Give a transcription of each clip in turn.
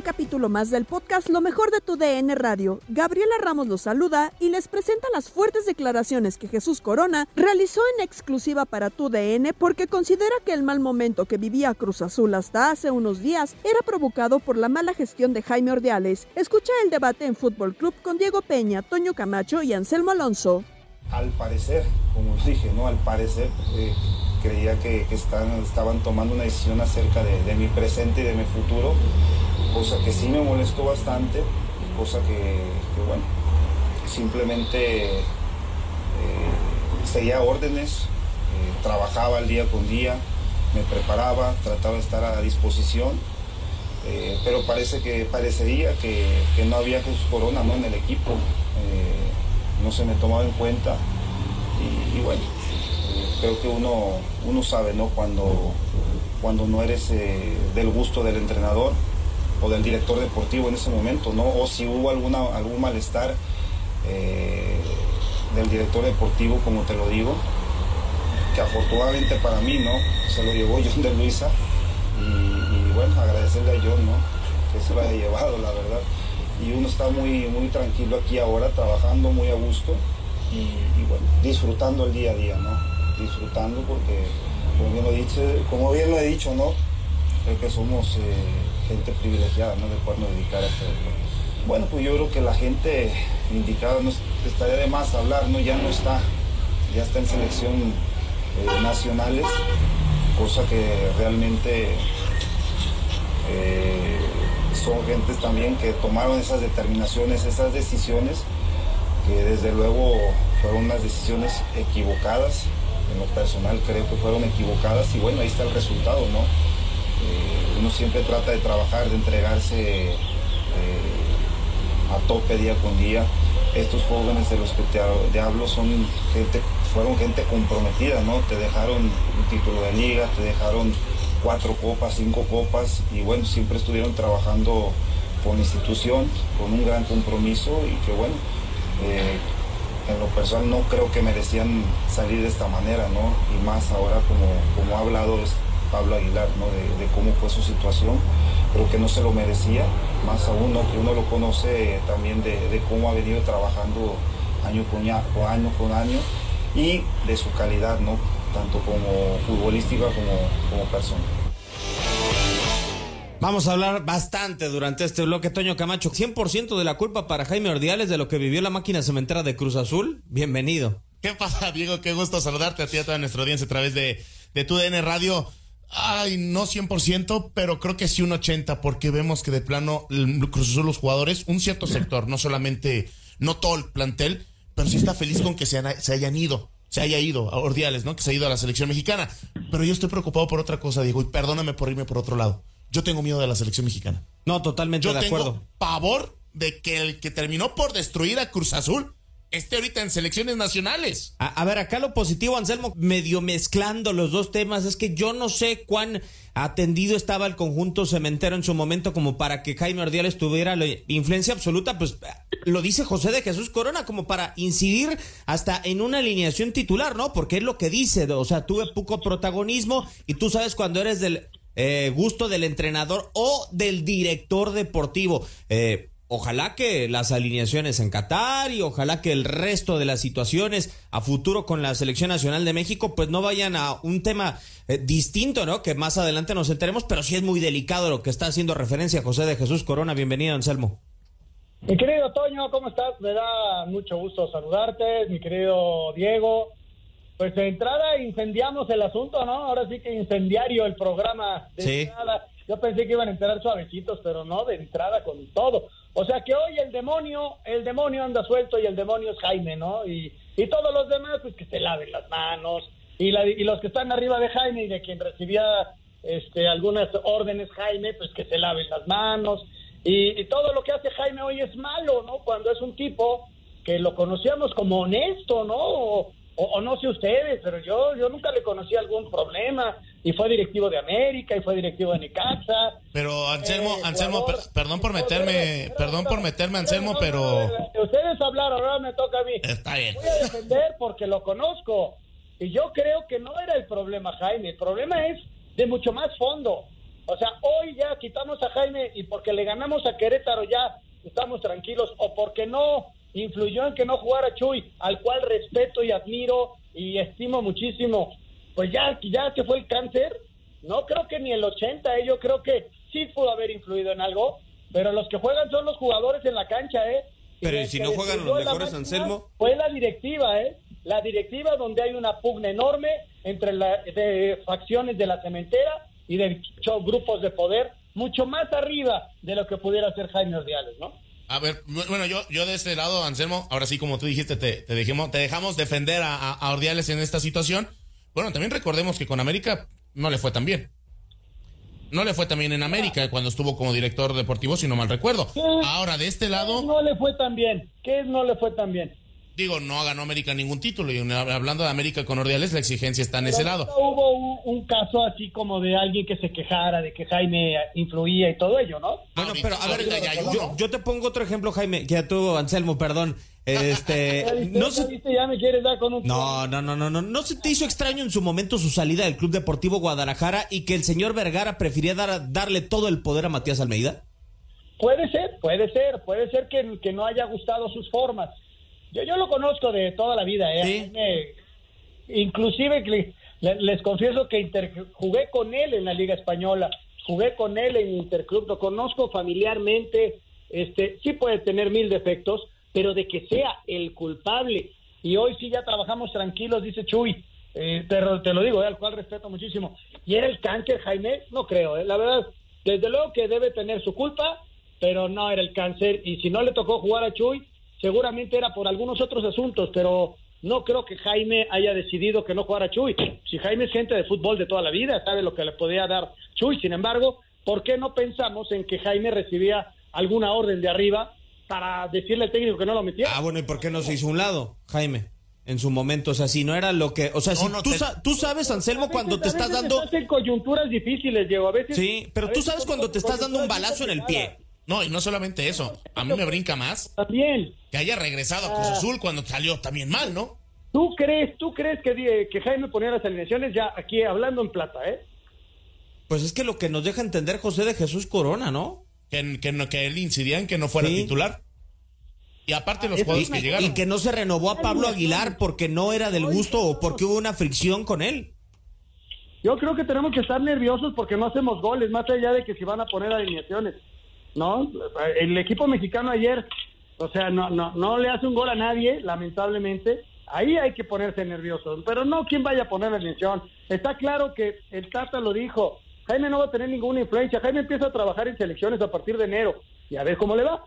Un capítulo más del podcast Lo mejor de tu DN Radio. Gabriela Ramos los saluda y les presenta las fuertes declaraciones que Jesús Corona realizó en exclusiva para tu DN porque considera que el mal momento que vivía Cruz Azul hasta hace unos días era provocado por la mala gestión de Jaime Ordiales. Escucha el debate en Fútbol Club con Diego Peña, Toño Camacho y Anselmo Alonso. Al parecer, como os dije, ¿no? Al parecer eh, creía que, estaban tomando una decisión acerca de mi presente y de mi futuro cosa que sí me molestó bastante, cosa que, bueno, simplemente eh, seguía órdenes, eh, trabajaba el día con día, me preparaba, trataba de estar a disposición, eh, pero parece que parecería que, no había Corona ¿no? en el equipo, no se me tomaba en cuenta y, y bueno, creo que uno, uno sabe ¿no? cuando, cuando no eres del gusto del entrenador o del director deportivo en ese momento, ¿no? O si hubo alguna, algún malestar eh, del director deportivo, como te lo digo, que afortunadamente para mí, ¿no? Se lo llevó John de Luisa y, bueno, agradecerle a John, ¿no? Que se lo haya llevado, la verdad. Y uno está muy, muy tranquilo aquí ahora, trabajando muy a gusto y, bueno, disfrutando el día a día, ¿no? Disfrutando porque, como bien lo, dice, como bien lo he dicho, ¿no? Creo que somos... Eh, gente privilegiada, ¿no? De podernos dedicar a esto. Bueno, pues yo creo que la gente indicada no estaría de más hablar, ¿no? Ya no está, ya está en selección eh, nacionales, cosa que realmente eh, son gentes también que tomaron esas determinaciones, esas decisiones, que desde luego fueron unas decisiones equivocadas, en lo personal creo que fueron equivocadas y bueno, ahí está el resultado, ¿no? Eh, uno siempre trata de trabajar, de entregarse eh, a tope día con día. Estos jóvenes de los que te, hablo son gente, fueron gente comprometida, ¿no? Te dejaron un título de liga, te dejaron cuatro copas, cinco copas y bueno, siempre estuvieron trabajando con institución, con un gran compromiso y que bueno, eh, en lo personal no creo que merecían salir de esta manera, ¿no? Y más ahora como, como ha hablado Pablo Aguilar, ¿no? de, de, cómo fue su situación. Creo que no se lo merecía, más aún ¿no? que uno lo conoce también de, de cómo ha venido trabajando año con, año con año y de su calidad, ¿no? tanto como futbolística como, como persona. Vamos a hablar bastante durante este bloque, Toño Camacho. 100% de la culpa para Jaime Ordiales de lo que vivió la máquina cementera de Cruz Azul. Bienvenido. ¿Qué pasa, Diego? Qué gusto saludarte a ti y a toda nuestra audiencia a través de, de tu DN Radio. Ay, no 100%, pero creo que sí un 80%, porque vemos que de plano Cruz Azul, los jugadores, un cierto sector, no solamente, no todo el plantel, pero sí está feliz con que se, se hayan ido, se haya ido a Ordiales, ¿no? Que se ha ido a la selección mexicana. Pero yo estoy preocupado por otra cosa, Diego, y perdóname por irme por otro lado. Yo tengo miedo de la selección mexicana. No, totalmente yo de tengo acuerdo. pavor de que el que terminó por destruir a Cruz Azul esté ahorita en selecciones nacionales. A, ver, acá lo positivo, Anselmo, medio mezclando los dos temas, es que yo no sé cuán atendido estaba el conjunto cementero en su momento como para que Jaime Ordiales tuviera la influencia absoluta, pues lo dice José de Jesús Corona, como para incidir hasta en una alineación titular, ¿no? Porque es lo que dice, o sea, tuve poco protagonismo y tú sabes cuando eres del eh, gusto del entrenador o del director deportivo. Eh, Ojalá que las alineaciones en Qatar y ojalá que el resto de las situaciones a futuro con la Selección Nacional de México pues no vayan a un tema eh, distinto, ¿no? Que más adelante nos enteremos, pero sí es muy delicado lo que está haciendo referencia José de Jesús Corona. Bienvenido, Anselmo. Mi querido Toño, ¿cómo estás? Me da mucho gusto saludarte, mi querido Diego. Pues de entrada incendiamos el asunto, ¿no? Ahora sí que incendiario el programa de sí. entrada. Yo pensé que iban a enterar suavecitos, pero no, de entrada con todo. O sea que hoy el demonio, el demonio anda suelto y el demonio es Jaime, ¿no? Y, y todos los demás, pues que se laven las manos. Y, la, y los que están arriba de Jaime y de quien recibía este, algunas órdenes Jaime, pues que se laven las manos. Y, y todo lo que hace Jaime hoy es malo, ¿no? Cuando es un tipo que lo conocíamos como honesto, ¿no? O, o, no sé ustedes, pero yo, yo nunca le conocí algún problema. Y fue directivo de América, y fue directivo de Nicaxa. Pero Anselmo, eh, Anselmo, per, perdón por meterme, perdón por meterme, Anselmo, pero... Ustedes hablaron, ahora me toca a mí. Está bien. Voy a defender porque lo conozco. Y yo creo que no era el problema, Jaime. El problema es de mucho más fondo. O sea, hoy ya quitamos a Jaime y porque le ganamos a Querétaro ya estamos tranquilos. O porque no influyó en que no jugara Chuy, al cual respeto y admiro y estimo muchísimo, pues ya, ya que fue el cáncer, no creo que ni el 80, ¿eh? yo creo que sí pudo haber influido en algo, pero los que juegan son los jugadores en la cancha, ¿eh? Pero ¿y si no juegan los mejores, Anselmo? Fue la directiva, ¿eh? La directiva donde hay una pugna enorme entre las facciones de la cementera y de grupos de poder, mucho más arriba de lo que pudiera hacer Jaime Ordiales, ¿no? A ver, bueno, yo, yo de este lado, Anselmo, ahora sí, como tú dijiste, te, te, dejemos, te dejamos defender a, a, Ordiales en esta situación. Bueno, también recordemos que con América no le fue tan bien. No le fue tan bien en América cuando estuvo como director deportivo, si no mal recuerdo. Ahora, de este lado... No le fue tan bien. ¿Qué no le fue tan bien? Digo, no ganó América ningún título. Y hablando de América con Ordiales, la exigencia está en Pero ese lado. Hubo un, un, caso así como de alguien que se quejara de que Jaime influía y todo ello, ¿no? Bueno, pero a ver, ya, ya, yo, yo, te pongo otro ejemplo, Jaime, que a tú, Anselmo, perdón. Este, no se, ya me quieres dar con un no, no, no, no, no, no se te hizo extraño en su momento su salida del Club Deportivo Guadalajara y que el señor Vergara prefería dar, darle todo el poder a Matías Almeida. Puede ser, puede ser, puede ser que, que no haya gustado sus formas. Yo, yo lo conozco de toda la vida, ¿eh? ¿Sí? Me, inclusive les, les confieso que inter, jugué con él en la Liga Española, jugué con él en Interclub, lo conozco familiarmente, este, sí puede tener mil defectos, pero de que sea el culpable. Y hoy sí ya trabajamos tranquilos, dice Chuy, eh, pero te lo digo, eh, al cual respeto muchísimo. ¿Y era el cáncer, Jaime? No creo, eh, la verdad, desde luego que debe tener su culpa, pero no era el cáncer. Y si no le tocó jugar a Chuy, seguramente era por algunos otros asuntos, pero no creo que Jaime haya decidido que no jugara Chuy. Si Jaime es gente de fútbol de toda la vida, sabe lo que le podía dar Chuy. Sin embargo, ¿por qué no pensamos en que Jaime recibía alguna orden de arriba para decirle al técnico que no lo metiera? Ah, bueno, ¿y por qué no se hizo un lado, Jaime? En su momento, o sea, si no era lo que, o sea, si No, tú, te- sa- tú sabes, Anselmo, cuando te estás dando, estás en coyunturas difíciles, Diego. A veces, sí, pero a tú sabes cuando te estás dando un balazo en el pie. No, y no solamente eso. A mí me brinca más También. que haya regresado a Cruz Ah. Azul cuando salió también mal, ¿no? ¿Tú crees, tú crees que, que Jaime ponía las alineaciones ya aquí hablando en plata, eh? Pues es que lo que nos deja entender José de Jesús Corona, ¿no? Que, que, que él incidía en que no fuera Sí. titular. Y aparte los jugadores que llegaron. Y que no se renovó a Pablo Aguilar porque no era del gusto o porque hubo una fricción con él. Yo creo que tenemos que estar nerviosos porque no hacemos goles, más allá de que si van a poner alineaciones. ¿No? El equipo mexicano ayer, o sea, no, no, no le hace un gol a nadie, lamentablemente. Ahí hay que ponerse nerviosos, pero no quien vaya a poner la alineación. Está claro que el Tata lo dijo, Jaime no va a tener ninguna influencia. Jaime empieza a trabajar en selecciones a partir de enero y a ver cómo le va.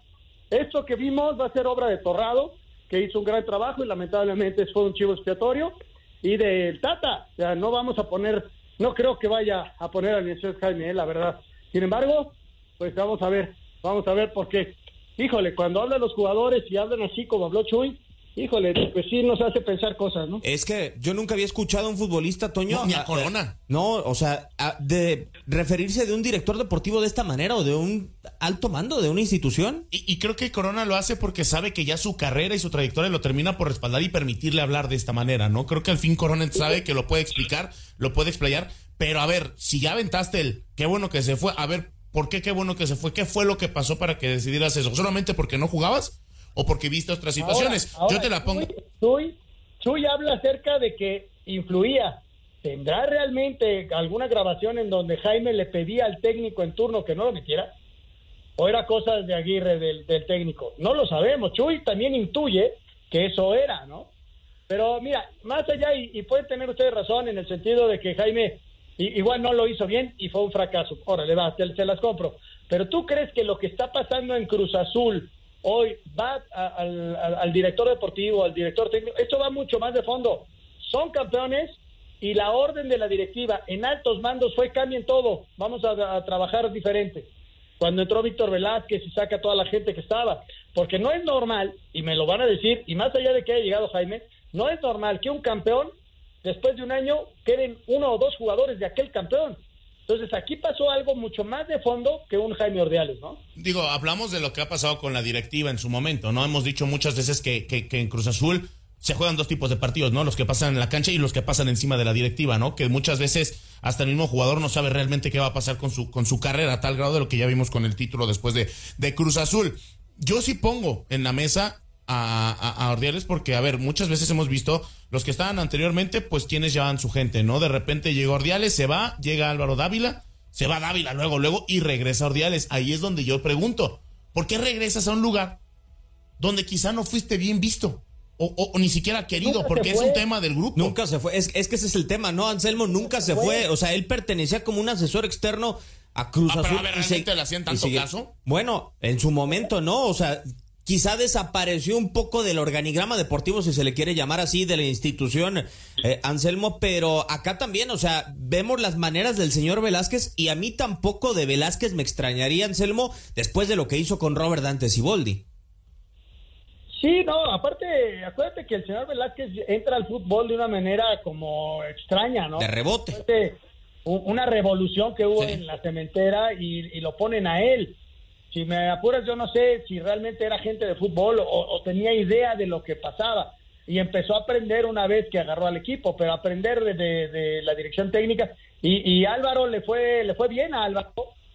Esto que vimos va a ser obra de Torrado, que hizo un gran trabajo y lamentablemente fue un chivo expiatorio, y del Tata. No vamos a poner, no creo que vaya a poner alineación Jaime, eh, la verdad. Sin embargo, pues vamos a ver, vamos a ver por qué. Híjole, cuando hablan los jugadores y hablan así como habló Chuy, híjole, pues sí nos hace pensar cosas, ¿no? Es que yo nunca había escuchado a un futbolista, Toño. No, ni a Corona. No, o sea, a- de referirse de un director deportivo de esta manera o de un alto mando de una institución. Y, y creo que Corona lo hace porque sabe que ya su carrera y su trayectoria lo termina por respaldar y permitirle hablar de esta manera, ¿no? Creo que al fin Corona sabe que lo puede explicar, lo puede explayar, pero a ver, si ya aventaste el qué bueno que se fue, a ver, ¿por qué qué bueno que se fue? ¿Qué fue lo que pasó para que decidieras eso? ¿Solamente porque no jugabas o porque viste otras situaciones? Ahora, Yo te la pongo. Chuy, Chuy, habla acerca de que influía. ¿Tendrá realmente alguna grabación en donde Jaime le pedía al técnico en turno que no lo metiera? ¿O era cosas de Aguirre del, del técnico? No lo sabemos. Chuy también intuye que eso era, ¿no? Pero mira, más allá, y, y pueden tener ustedes razón en el sentido de que Jaime i- igual no lo hizo bien y fue un fracaso. Órale, va, te, se las compro. Pero tú crees que lo que está pasando en Cruz Azul hoy va al director deportivo, al director técnico, esto va mucho más de fondo. Son campeones y la orden de la directiva en altos mandos fue cambien todo, vamos a, a trabajar diferente. Cuando entró Víctor Velázquez y saca a toda la gente que estaba, porque no es normal, y me lo van a decir, y más allá de que haya llegado Jaime, no es normal que un campeón, después de un año, queden uno o dos jugadores de aquel campeón. Entonces aquí pasó algo mucho más de fondo que un Jaime Ordiales, ¿no? Digo, hablamos de lo que ha pasado con la directiva en su momento, ¿no? Hemos dicho muchas veces que, que- que en Cruz Azul se juegan dos tipos de partidos, ¿no? Los que pasan en la cancha y los que pasan encima de la directiva, ¿no? Que muchas veces hasta el mismo jugador no sabe realmente qué va a pasar con su, con su carrera, a tal grado de lo que ya vimos con el título después de, de Cruz Azul. Yo sí pongo en la mesa a, a, a Ordiales porque, a ver, muchas veces hemos visto los que estaban anteriormente, pues quienes llevaban su gente, ¿no? De repente llegó Ordiales, se va, llega Álvaro Dávila, se va Dávila luego, luego y regresa Ordiales. Ahí es donde yo pregunto, ¿por qué regresas a un lugar donde quizá no fuiste bien visto? O, o- o ni siquiera querido, Nunca porque es un tema del grupo. Nunca se fue. Es, es que ese es el tema, ¿no? Anselmo nunca se fue. O sea, él pertenecía como un asesor externo a Cruz Ah, pero Azul. a ver, y se- ¿realmente le hacían tanto caso? Bueno, en su momento no. O sea, quizá desapareció un poco del organigrama deportivo, si se le quiere llamar así, de la institución, eh, Anselmo. Pero acá también, o sea, vemos las maneras del señor Velázquez y a mí tampoco de Velázquez me extrañaría, Anselmo, después de lo que hizo con Robert Dante Siboldi. Sí, no, aparte, acuérdate que el señor Velázquez entra al fútbol de una manera como extraña, ¿no? De rebote. Acuérdate, Una revolución que hubo en la cementera y, y lo ponen a él. Si me apuras, yo no sé si realmente era gente de fútbol o, tenía idea de lo que pasaba. Y empezó a aprender una vez que agarró al equipo, pero aprender de, de- de la dirección técnica. Y, y Álvaro le fue, le fue bien a Álvaro,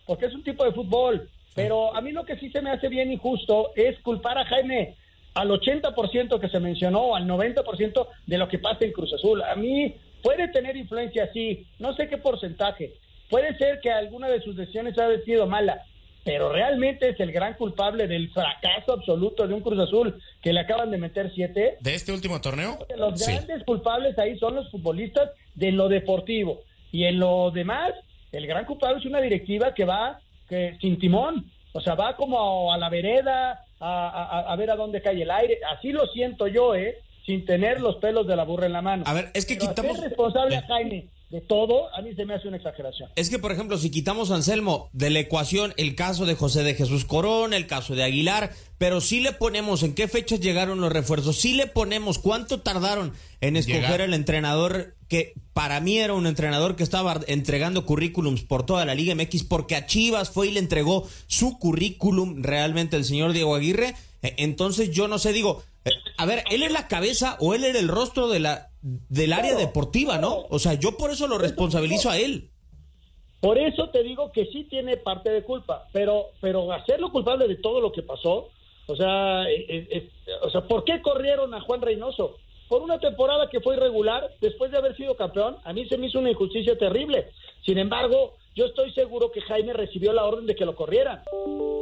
porque es un tipo de fútbol. Pero a mí lo que sí se me hace bien injusto es culpar a Jaime al 80% que se mencionó, al 90% de lo que pasa en Cruz Azul. A mí puede tener influencia, sí, no sé qué porcentaje. Puede ser que alguna de sus decisiones haya sido mala, pero realmente es el gran culpable del fracaso absoluto de un Cruz Azul que le acaban de meter siete. ¿De este último torneo? Los Sí. grandes culpables ahí son los futbolistas de lo deportivo. Y en lo demás, el gran culpable es una directiva que va que, sin timón. O sea, va como a, la vereda a, a- a ver a dónde cae el aire. Así lo siento yo, ¿eh? Sin tener los pelos de la burra en la mano. A ver, es que Pero quitamos- responsable a Jaime de todo, a mí se me hace una exageración. Es que, por ejemplo, si quitamos, Anselmo, de la ecuación el caso de José de Jesús Corona, el caso de Aguilar, pero sí le ponemos en qué fechas llegaron los refuerzos, sí le ponemos cuánto tardaron en escoger Llegar. el entrenador que para mí era un entrenador que estaba entregando currículums por toda la Liga MX, porque a Chivas fue y le entregó su currículum realmente el señor Diego Aguirre. Eh, Entonces yo no sé, digo, eh, a ver, él es la cabeza o él era el rostro de la del área deportiva, ¿no? O sea, yo por eso lo responsabilizo a él. Por eso te digo que sí tiene parte de culpa, pero, pero hacerlo culpable de todo lo que pasó, O sea, eh, eh, eh, o sea, ¿por qué corrieron a Juan Reynoso? Por una temporada que fue irregular, después de haber sido campeón, a mí se me hizo una injusticia terrible. Sin embargo, yo estoy seguro que Jaime recibió la orden de que lo corrieran.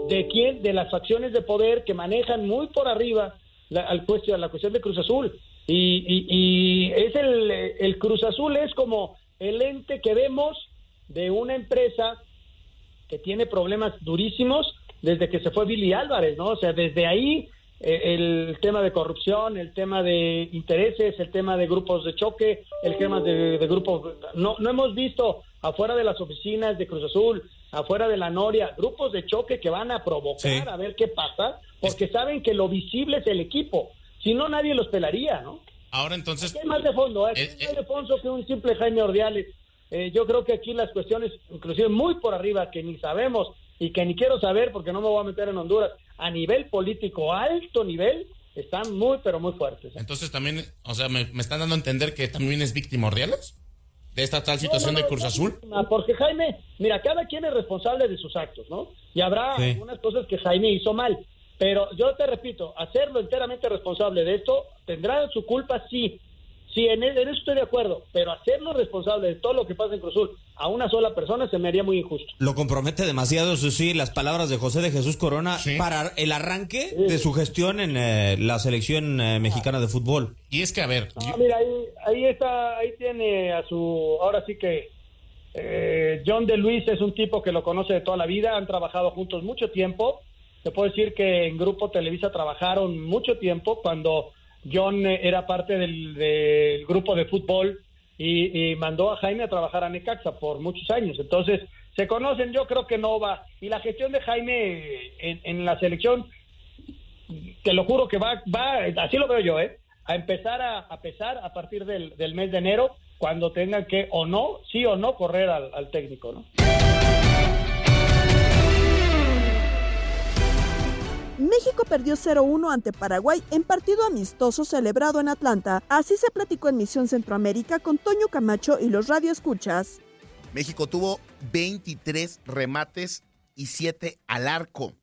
¿De quién? De las facciones de poder que manejan muy por arriba la, al cuestión, la cuestión de Cruz Azul. Y, y- y es el, el Cruz Azul es como el ente que vemos de una empresa que tiene problemas durísimos desde que se fue Billy Álvarez, ¿no? O sea, desde ahí eh, el tema de corrupción, el tema de intereses, el tema de grupos de choque, el tema de, de grupos... No, no hemos visto afuera de las oficinas de Cruz Azul, afuera de la Noria, grupos de choque que van a provocar Sí. a ver qué pasa, porque saben que lo visible es el equipo. Si no, nadie los pelaría, ¿no? Ahora entonces, Aquí hay más de fondo, ¿eh? Aquí Eh, hay más de fondo que un simple Jaime Ordiales. Eh, yo creo que aquí las cuestiones, inclusive muy por arriba, que ni sabemos y que ni quiero saber porque no me voy a meter en Honduras, a nivel político, alto nivel, están muy, pero muy fuertes. ¿eh? entonces también, o sea, me, me están dando a entender que también es víctima Ordiales de esta tal situación No, no, de Cruz Azul. Porque Jaime, mira, cada quien es responsable de sus actos, ¿no? Y habrá Sí. algunas cosas que Jaime hizo mal. Pero yo te repito, hacerlo enteramente responsable de esto, tendrá su culpa, sí. Sí, en, e- eso estoy de acuerdo. Pero hacerlo responsable de todo lo que pasa en Cruz Azul a una sola persona se me haría muy injusto. Lo compromete demasiado, eso sí, las palabras de José de Jesús Corona Sí. para el arranque de su gestión en eh, la selección eh, mexicana de fútbol. Y es que, a ver, No, yo- mira, ahí, ahí está, ahí tiene a su, ahora sí que eh, John de Luis es un tipo que lo conoce de toda la vida, han trabajado juntos mucho tiempo. Te puedo decir que en Grupo Televisa trabajaron mucho tiempo cuando John eh, era parte del, del grupo de fútbol y, mandó a Jaime a trabajar a Necaxa por muchos años. Entonces, se conocen, yo creo que no va. Y la gestión de Jaime en, la selección te lo juro que va, va, así lo veo yo, ¿eh? A empezar a, pesar a partir del, del mes de enero, cuando tengan que o no, sí o no, correr al, al técnico, ¿no? México perdió 0-1 ante Paraguay en partido amistoso celebrado en Atlanta. Así se platicó en Misión Centroamérica con Toño Camacho y los radioescuchas. México tuvo 23 remates y 7 al arco.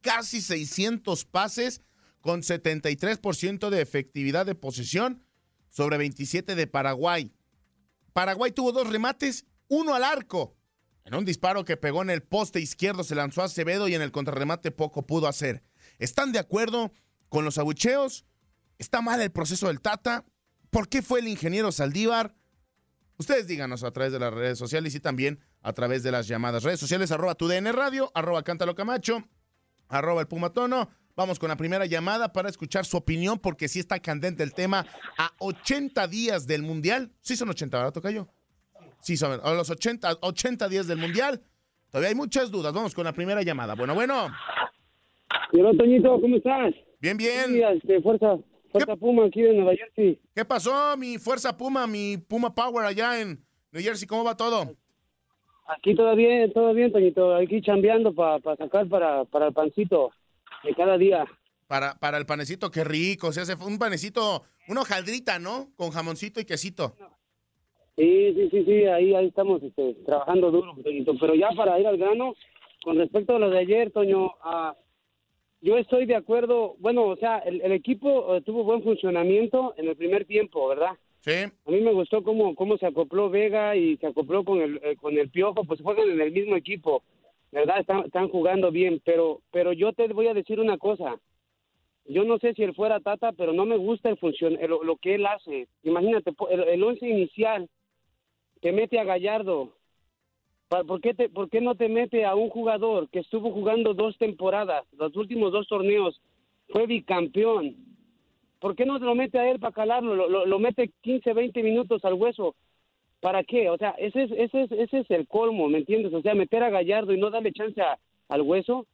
Casi 600 pases con 73% de efectividad de posesión sobre 27 de Paraguay. Paraguay tuvo dos remates, uno al arco. Un disparo que pegó en el poste izquierdo se lanzó a Acevedo y en el contrarremate poco pudo hacer. ¿Están de acuerdo con los abucheos? ¿Está mal el proceso del Tata? ¿Por qué fue el ingeniero Saldívar? Ustedes díganos a través de las redes sociales y también a través de las llamadas. Redes sociales, arroba tu DN Radio, arroba Cántalo Camacho, arroba el Pumatono. Vamos con la primera llamada para escuchar su opinión porque sí está candente el tema. A 80 días del Mundial, sí son 80, ¿verdad, Tocayo? Sí, son a los 80, 80 días del Mundial. Todavía hay muchas dudas. Vamos con la primera llamada. Bueno, bueno. Hola, Toñito, ¿cómo estás? Bien, bien. Sí, este, fuerza, fuerza Puma aquí de Nueva Jersey. ¿Qué pasó, mi fuerza Puma, mi Puma Power allá en New Jersey? ¿Cómo va todo? Aquí todo bien, todo bien, Toñito. Aquí chambeando para sacar para, para el pancito de cada día. Para, para el panecito, qué rico. Se hace un panecito, una hojaldrita, ¿no? Con jamoncito y quesito. Sí, sí, sí, sí, ahí, ahí estamos este, trabajando duro, Toñito. Pero ya para ir al grano, con respecto a lo de ayer, Toño, ah, yo estoy de acuerdo. Bueno, o sea, el, el equipo eh, tuvo buen funcionamiento en el primer tiempo, ¿verdad? Sí. A mí me gustó cómo, cómo se acopló Vega y se acopló con el, eh, con el Piojo, pues juegan en el mismo equipo, ¿verdad? Están, están jugando bien, pero, pero yo te voy a decir una cosa. Yo no sé si él fuera Tata, pero no me gusta el funcion eh, lo, que él hace. Imagínate, el, el once inicial te mete a Gallardo. ¿Por qué, te, ¿Por qué no te mete a un jugador que estuvo jugando dos temporadas, los últimos dos torneos, fue bicampeón? ¿Por qué no lo mete a él para calarlo? Lo, lo, lo mete 15, 20 minutos al hueso. ¿Para qué? O sea, ese es, ese, es, ese es el colmo, ¿me entiendes? O sea, meter a Gallardo y no darle chance a- al hueso.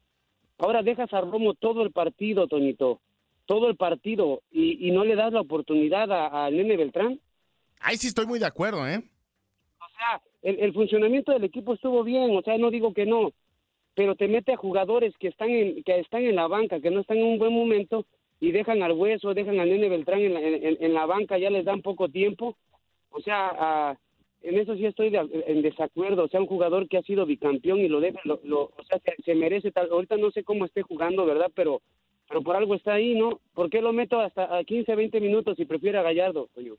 Ahora dejas a Romo todo el partido, Toñito. Todo el partido. Y, y no le das la oportunidad a, a Nene Beltrán. Ahí sí estoy muy de acuerdo, ¿eh? Sea, el, el funcionamiento del equipo estuvo bien, o sea, no digo que no, pero te mete a jugadores que están en, que están en la banca, que no están en un buen momento y dejan al hueso, dejan al nene Beltrán en la, en- la banca, ya les dan poco tiempo. O sea, ah, en eso sí estoy de- en desacuerdo. O sea, un jugador que ha sido bicampeón y lo deja, lo, lo- o sea, se, se merece tal. Ahorita no sé cómo esté jugando, ¿verdad? Pero pero por algo está ahí, ¿no? ¿Por qué lo meto hasta a 15, 20 minutos y prefiero a Gallardo, coño?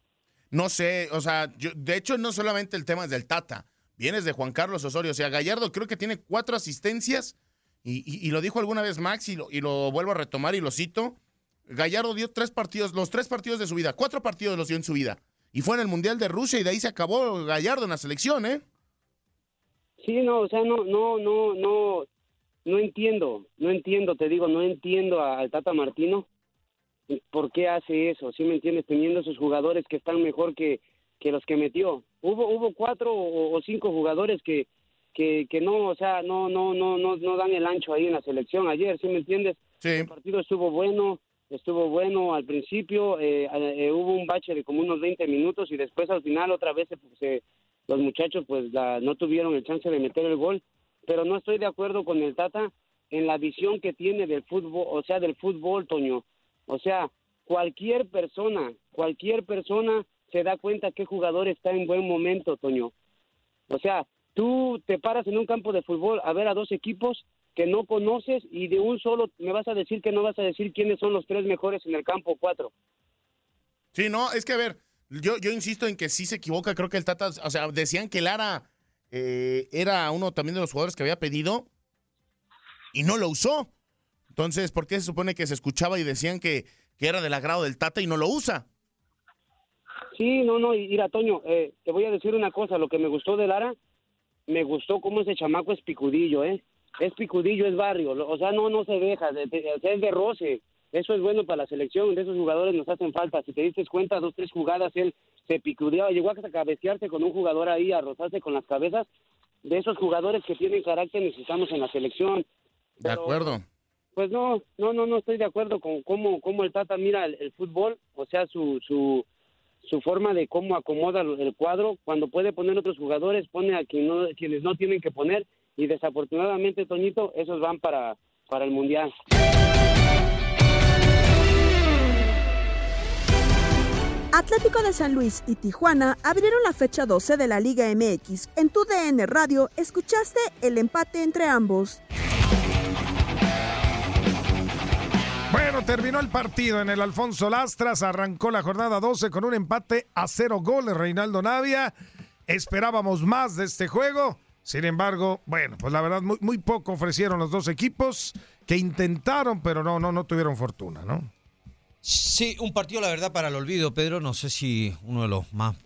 No sé, o sea, yo, de hecho no solamente el tema es del Tata, vienes de Juan Carlos Osorio, o sea, Gallardo creo que tiene cuatro asistencias y, y- lo dijo alguna vez Max y lo, y lo vuelvo a retomar y lo cito. Gallardo dio tres partidos, los tres partidos de su vida, cuatro partidos los dio en su vida. Y fue en el Mundial de Rusia y de ahí se acabó Gallardo en la selección, ¿eh? Sí, no, o sea, no, no, no, no, no entiendo, no entiendo, te digo, no entiendo al Tata Martino por qué hace eso, ¿sí me entiendes? Teniendo esos jugadores que están mejor que, que los que metió. Hubo, hubo cuatro o, o cinco jugadores que, que, que no, o sea, no, no, no, no, no dan el ancho ahí en la selección ayer, ¿sí me entiendes? El partido estuvo bueno, estuvo bueno al principio, eh, eh, hubo un bache de como unos 20 minutos y después al final otra vez se, se- los muchachos pues la- no tuvieron el chance de meter el gol, pero no estoy de acuerdo con el Tata en la visión que tiene del fútbol, o sea, del fútbol, Toño. O sea, cualquier persona, cualquier persona se da cuenta que jugador está en buen momento, Toño. O sea, tú te paras en un campo de fútbol a ver a dos equipos que no conoces y de un solo me vas a decir que no vas a decir quiénes son los tres mejores en el campo cuatro. Sí, no, es que a ver, yo, yo insisto en que sí se equivoca, creo que el Tata, o sea, decían que Lara eh, era uno también de los jugadores que había pedido y no lo usó. Entonces, ¿por qué se supone que se escuchaba y decían que, que era del agrado del Tata y no lo usa? Sí, no, no, mira, Toño, eh, te voy a decir una cosa, lo que me gustó de Lara, me gustó cómo ese chamaco es picudillo, ¿eh? Es picudillo, es barrio, o sea, no, no se deja, es de roce, eso es bueno para la selección, de esos jugadores nos hacen falta, si te diste cuenta, dos, tres jugadas, él se picudeaba, llegó hasta cabecearse con un jugador ahí, a rozarse con las cabezas, de esos jugadores que tienen carácter necesitamos en la selección. De acuerdo. Pues no, no, no, no estoy de acuerdo con cómo, cómo el Tata mira el, fútbol, o sea, su, su, forma de cómo acomoda el cuadro, cuando puede poner otros jugadores, pone a quien no, quienes no tienen que poner, y desafortunadamente, Toñito, esos van para, para el Mundial. Atlético de San Luis y Tijuana abrieron la fecha 12 de la Liga MX. En tu DN Radio escuchaste el empate entre ambos. Bueno, terminó el partido en el Alfonso Lastras, arrancó la jornada 12 con un empate a cero goles, Reinaldo Navia. Esperábamos más de este juego, sin embargo, bueno, pues la verdad muy, muy poco ofrecieron los dos equipos que intentaron, pero no, no, no tuvieron fortuna, ¿no? Sí, un partido, la verdad, para el olvido, Pedro. No sé si uno de los más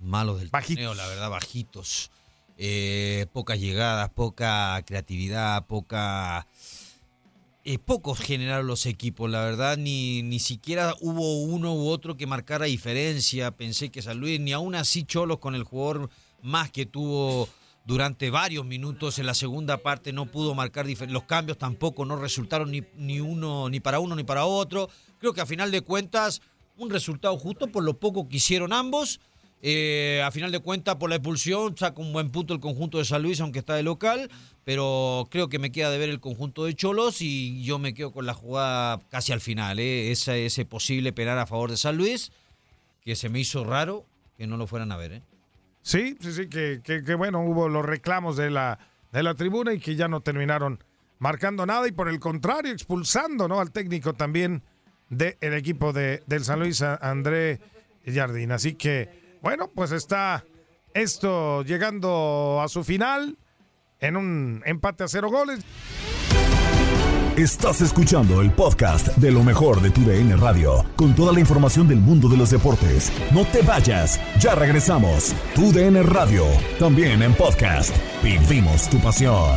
malos del torneo, la verdad, bajitos. Eh, pocas llegadas, poca creatividad, poca. Eh, pocos generaron los equipos, la verdad, ni, ni siquiera hubo uno u otro que marcara diferencia. Pensé que San Luis, ni aún así Cholos con el jugador más que tuvo durante varios minutos en la segunda parte no pudo marcar. Los cambios tampoco no resultaron ni, ni uno, ni para uno ni para otro. Creo que a final de cuentas, un resultado justo por lo poco que hicieron ambos. Eh, a final de cuentas, por la expulsión, saca un buen punto el conjunto de San Luis, aunque está de local. Pero creo que me queda de ver el conjunto de Cholos y yo me quedo con la jugada casi al final. ¿eh? Ese, posible penal a favor de San Luis, que se me hizo raro que no lo fueran a ver. ¿eh? Sí, sí, sí, que, bueno, hubo los reclamos de la, de la tribuna y que ya no terminaron marcando nada y por el contrario, expulsando ¿no? al técnico también del equipo de, del San Luis, André Jardín. Así que, bueno, pues está esto llegando a su final en un empate a cero goles. Estás escuchando el podcast de lo mejor de tu DN Radio, con toda la información del mundo de los deportes. No te vayas, ya regresamos. Tu DN Radio, también en podcast. Vivimos tu pasión.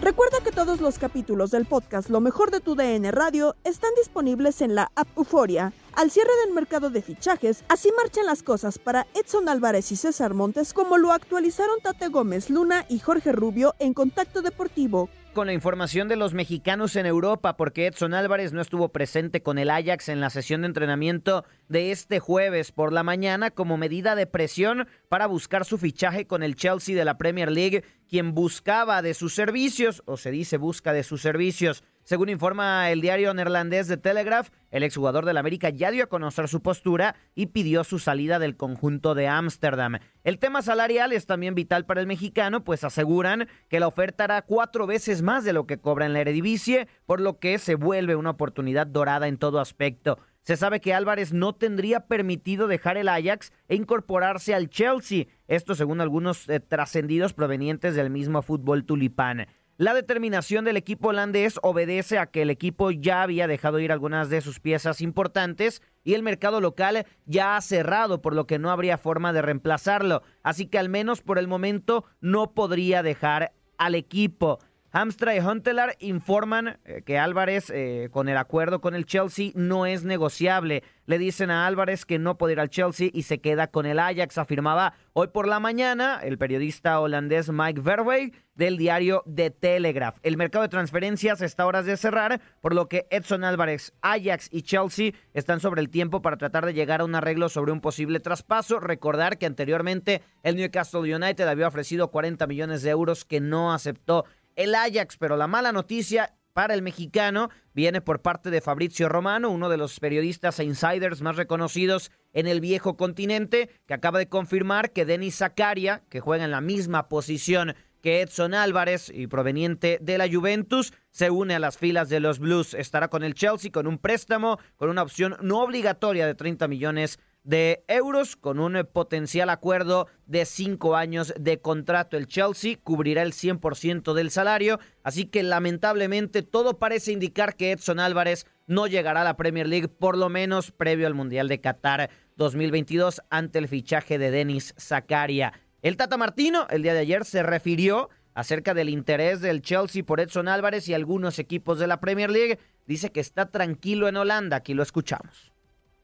Recuerda que todos los capítulos del podcast Lo mejor de tu DN Radio están disponibles en la app Euforia. al cierre del mercado de fichajes, así marchan las cosas para Edson Álvarez y César Montes, como lo actualizaron Tate Gómez Luna y Jorge Rubio en Contacto Deportivo con la información de los mexicanos en Europa, porque Edson Álvarez no estuvo presente con el Ajax en la sesión de entrenamiento de este jueves por la mañana como medida de presión para buscar su fichaje con el Chelsea de la Premier League, quien buscaba de sus servicios, o se dice busca de sus servicios. Según informa el diario neerlandés de Telegraph, el exjugador del América ya dio a conocer su postura y pidió su salida del conjunto de Ámsterdam. El tema salarial es también vital para el mexicano, pues aseguran que la oferta hará cuatro veces más de lo que cobra en la Eredivisie, por lo que se vuelve una oportunidad dorada en todo aspecto. Se sabe que Álvarez no tendría permitido dejar el Ajax e incorporarse al Chelsea, esto según algunos eh, trascendidos provenientes del mismo fútbol tulipán. La determinación del equipo holandés obedece a que el equipo ya había dejado ir algunas de sus piezas importantes y el mercado local ya ha cerrado, por lo que no habría forma de reemplazarlo. Así que al menos por el momento no podría dejar al equipo. Hamstra y Huntelaar informan eh, que Álvarez, eh, con el acuerdo con el Chelsea, no es negociable. Le dicen a Álvarez que no puede ir al Chelsea y se queda con el Ajax, afirmaba hoy por la mañana el periodista holandés Mike Verwey del diario The Telegraph. El mercado de transferencias está a horas de cerrar, por lo que Edson Álvarez, Ajax y Chelsea están sobre el tiempo para tratar de llegar a un arreglo sobre un posible traspaso. Recordar que anteriormente el Newcastle United había ofrecido 40 millones de euros que no aceptó el Ajax, pero la mala noticia para el mexicano viene por parte de Fabrizio Romano, uno de los periodistas e insiders más reconocidos en el viejo continente, que acaba de confirmar que Denis Zakaria, que juega en la misma posición que Edson Álvarez y proveniente de la Juventus, se une a las filas de los Blues. Estará con el Chelsea con un préstamo, con una opción no obligatoria de 30 millones de euros con un potencial acuerdo de cinco años de contrato. El Chelsea cubrirá el 100% del salario, así que lamentablemente todo parece indicar que Edson Álvarez no llegará a la Premier League por lo menos previo al Mundial de Qatar 2022 ante el fichaje de Denis Zakaria. El Tata Martino el día de ayer se refirió acerca del interés del Chelsea por Edson Álvarez y algunos equipos de la Premier League. Dice que está tranquilo en Holanda. Aquí lo escuchamos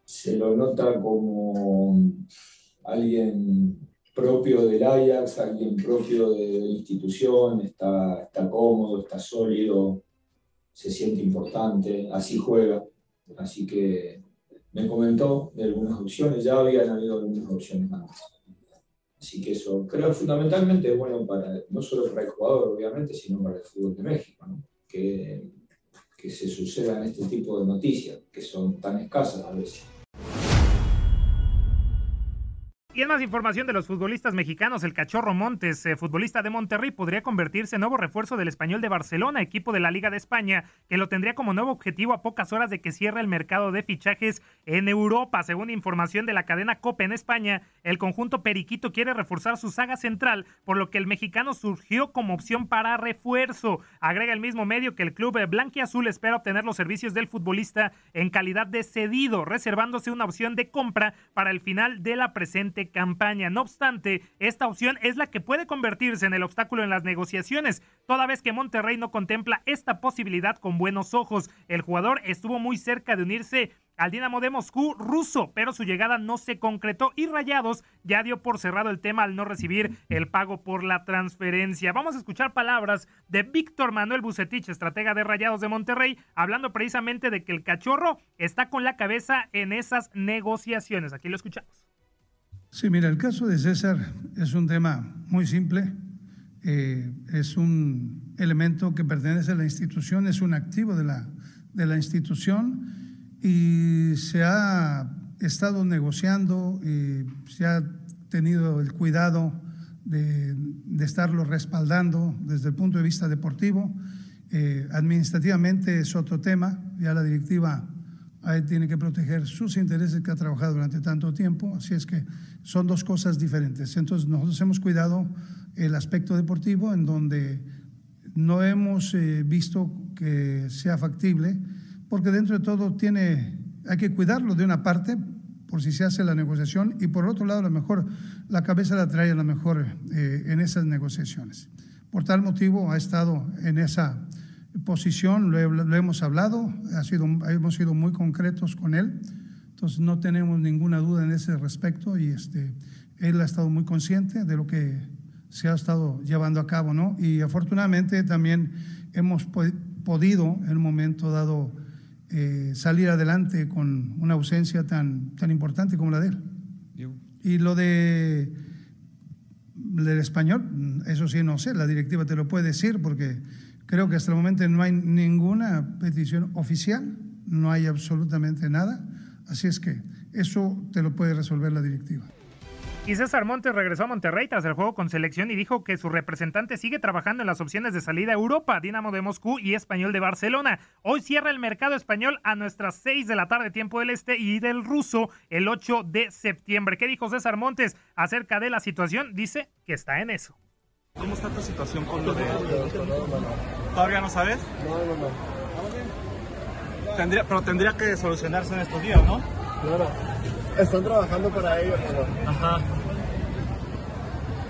se lo nota como alguien propio del Ajax, alguien propio de la institución, está, está cómodo, está sólido, se siente importante, así juega. Así que me comentó de algunas opciones, ya habían habido algunas opciones antes. Así que eso creo fundamentalmente es bueno para, no solo para el jugador, obviamente, sino para el fútbol de México, que, que se sucedan este tipo de noticias, que son tan escasas a veces. Y en más información de los futbolistas mexicanos, el Cachorro Montes, eh, futbolista de Monterrey, podría convertirse en nuevo refuerzo del español de Barcelona, equipo de la Liga de España, que lo tendría como nuevo objetivo a pocas horas de que cierre el mercado de fichajes en Europa. Según información de la cadena COPE en España, el conjunto Periquito quiere reforzar su saga central, por lo que el mexicano surgió como opción para refuerzo. Agrega el mismo medio que el club Blanquiazul espera obtener los servicios del futbolista en calidad de cedido, reservándose una opción de compra para el final de la presente campaña. No obstante, esta opción es la que puede convertirse en el obstáculo en las negociaciones, toda vez que Monterrey no contempla esta posibilidad con buenos ojos. El jugador estuvo muy cerca de unirse al Dinamo de Moscú ruso, pero su llegada no se concretó y Rayados ya dio por cerrado el tema al no recibir el pago por la transferencia. Vamos a escuchar palabras de Víctor Manuel Bucetich, estratega de Rayados de Monterrey, hablando precisamente de que el cachorro está con la cabeza en esas negociaciones. Aquí lo escuchamos. Sí, mira, el caso de César es un tema muy simple. Eh, es un elemento que pertenece a la institución, es un activo de la, de la institución y se ha estado negociando y se ha tenido el cuidado de, de estarlo respaldando desde el punto de vista deportivo. Eh, administrativamente es otro tema, ya la directiva ahí tiene que proteger sus intereses que ha trabajado durante tanto tiempo, así es que son dos cosas diferentes. Entonces nosotros hemos cuidado el aspecto deportivo en donde no hemos eh, visto que sea factible, porque dentro de todo tiene, hay que cuidarlo de una parte por si se hace la negociación y por otro lado a lo mejor la cabeza la trae a lo mejor eh, en esas negociaciones. Por tal motivo ha estado en esa posición, lo, hemos hablado, ha sido, hemos sido muy concretos con él Entonces no tenemos ninguna duda en ese respecto y este, él ha estado muy consciente de lo que se ha estado llevando a cabo, ¿no? Y afortunadamente también hemos podido en un momento dado eh, salir adelante con una ausencia tan, tan importante como la de él. Y lo de del español, eso sí, no sé, la directiva te lo puede decir porque creo que hasta el momento no hay ninguna petición oficial, no hay absolutamente nada, así es que eso te lo puede resolver la directiva. Y César Montes regresó a Monterrey tras el juego con selección y dijo que su representante sigue trabajando en las opciones de salida a Europa, Dinamo de Moscú y Español de Barcelona. Hoy cierra el mercado español a nuestras 6 de la tarde, tiempo del este, y del ruso el 8 de septiembre. ¿Qué dijo César Montes acerca de la situación? Dice que está en eso. ¿Cómo está tu situación con lo de.? ¿Todavía no sabes? No, no, no. Tendría, pero tendría que solucionarse en estos días, ¿no? Claro. Están trabajando para ello, pero... Ajá.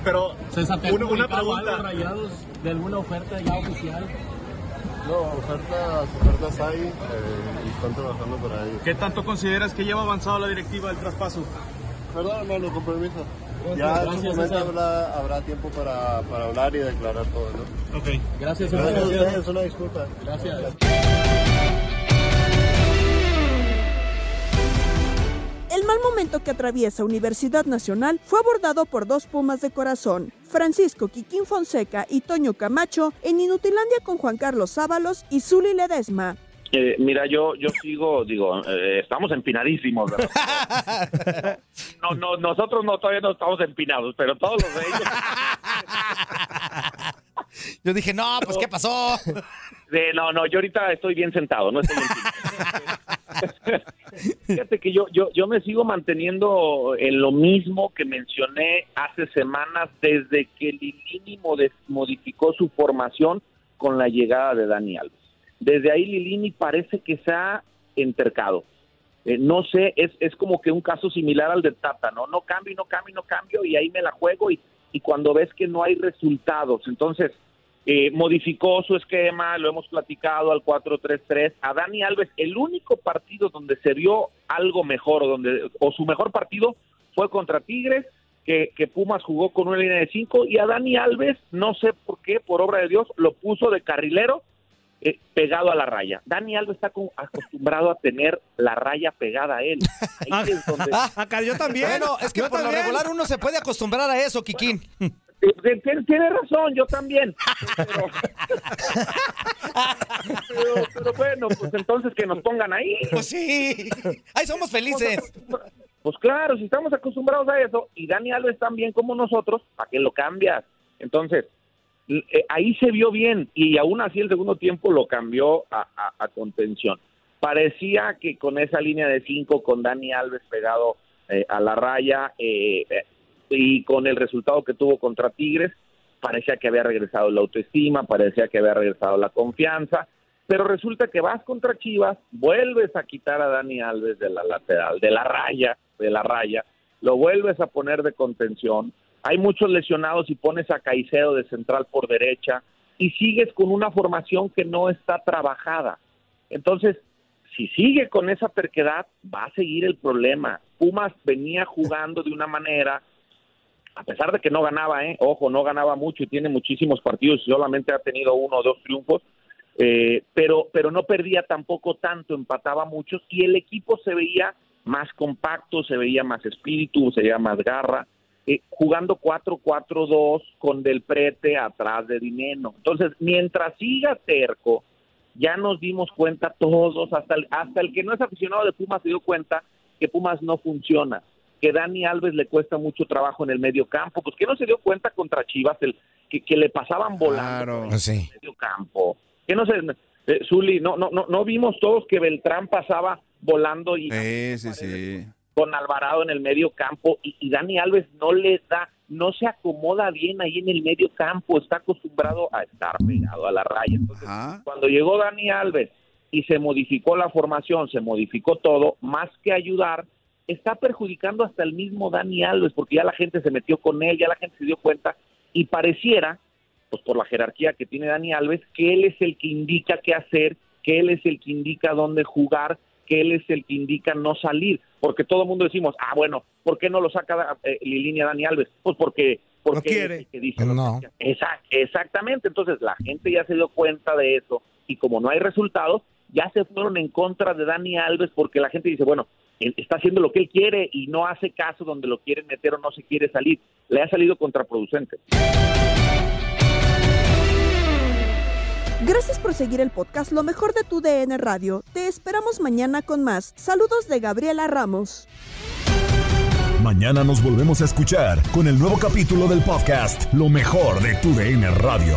Pero, César, una, una pregunta. rayados de alguna oferta ya oficial? No, ofertas, ofertas hay eh, y están trabajando para ello. ¿Qué tanto consideras que lleva avanzado la directiva del traspaso? Perdón, hermano, con permiso. Ya en su momento habrá, habrá, tiempo para, para, hablar y declarar todo, ¿no? Ok. Gracias, gracias. a ustedes, una disculpa. Gracias. El mal momento que atraviesa Universidad Nacional fue abordado por dos pumas de corazón, Francisco Quiquín Fonseca y Toño Camacho, en Inutilandia con Juan Carlos Ábalos y Zuli Ledesma. Eh, mira, yo yo sigo, digo, eh, estamos empinadísimos. no, no, nosotros no todavía no estamos empinados, pero todos los de ellos. yo dije, no, pues ¿qué pasó? no, no, yo ahorita estoy bien sentado, no estoy Fíjate que yo, yo, yo me sigo manteniendo en lo mismo que mencioné hace semanas desde que Lilini modificó su formación con la llegada de Dani Alves. Desde ahí Lilini parece que se ha entercado. Eh, no sé, es, es como que un caso similar al de Tata, ¿no? No cambio, no cambio, no cambio y ahí me la juego y, y cuando ves que no hay resultados, entonces eh, modificó su esquema, lo hemos platicado al 4-3-3. A Dani Alves, el único partido donde se vio algo mejor o, donde, o su mejor partido fue contra Tigres, que, Pumas jugó con una línea de 5 y a Dani Alves, no sé por qué, por obra de Dios, lo puso de carrilero eh, pegado a la raya. Dani Alves está acostumbrado a tener la raya pegada a él. Ahí es donde... Acá yo también. Bueno, es que por lo regular uno se puede acostumbrar a eso, Kikín. Tiene razón, yo también. Pero, bueno, pues entonces que nos pongan ahí. Pues sí, ahí somos felices. Pues claro, si estamos acostumbrados a eso y Dani Alves también como nosotros, ¿para qué lo cambias? Entonces, eh, ahí se vio bien y aún así el segundo tiempo lo cambió a, contención. Parecía que con esa línea de cinco, con Dani Alves pegado eh, a la raya, eh, y con el resultado que tuvo contra Tigres, parecía que había regresado la autoestima, parecía que había regresado la confianza, pero resulta que vas contra Chivas, vuelves a quitar a Dani Alves de la lateral, de la raya, de la raya, lo vuelves a poner de contención, hay muchos lesionados y pones a Caicedo de central por derecha y sigues con una formación que no está trabajada. Entonces, si sigue con esa terquedad, va a seguir el problema. Pumas venía jugando de una manera a pesar de que no ganaba, ¿eh? ojo, no ganaba mucho y tiene muchísimos partidos y solamente ha tenido uno o dos triunfos, eh, pero, pero no perdía tampoco tanto, empataba muchos y el equipo se veía más compacto, se veía más espíritu, se veía más garra, eh, jugando 4-4-2 con Del Prete atrás de Dineno. Entonces, mientras siga terco, ya nos dimos cuenta todos, hasta el, hasta el que no es aficionado de Pumas se dio cuenta que Pumas no funciona que Dani Alves le cuesta mucho trabajo en el medio campo, pues que no se dio cuenta contra Chivas el que, que le pasaban volando en el medio campo. Que no se eh, Zuli, no, no, no, no vimos todos que Beltrán pasaba volando y con Alvarado en el medio campo y, y, Dani Alves no le da, no se acomoda bien ahí en el medio campo, está acostumbrado a estar pegado a la raya. Entonces, cuando llegó Dani Alves y se modificó la formación, se modificó todo, más que ayudar, está perjudicando hasta el mismo Dani Alves, porque ya la gente se metió con él, ya la gente se dio cuenta y pareciera, pues por la jerarquía que tiene Dani Alves, que él es el que indica qué hacer, que él es el que indica dónde jugar que él es el que indica no salir, porque todo el mundo decimos, ah, bueno, ¿por qué no lo saca eh, línea Dani Alves? Pues porque porque no quiere. Que dice no. exactamente, entonces la gente ya se dio cuenta de eso y como no hay resultados, ya se fueron en contra de Dani Alves porque la gente dice, bueno, él está haciendo lo que él quiere y no hace caso donde lo quieren meter o no se quiere salir. Le ha salido contraproducente. Gracias por seguir el podcast Lo mejor de tu DN Radio. Te esperamos mañana con más. Saludos de Gabriela Ramos. Mañana nos volvemos a escuchar con el nuevo capítulo del podcast Lo mejor de tu DN Radio.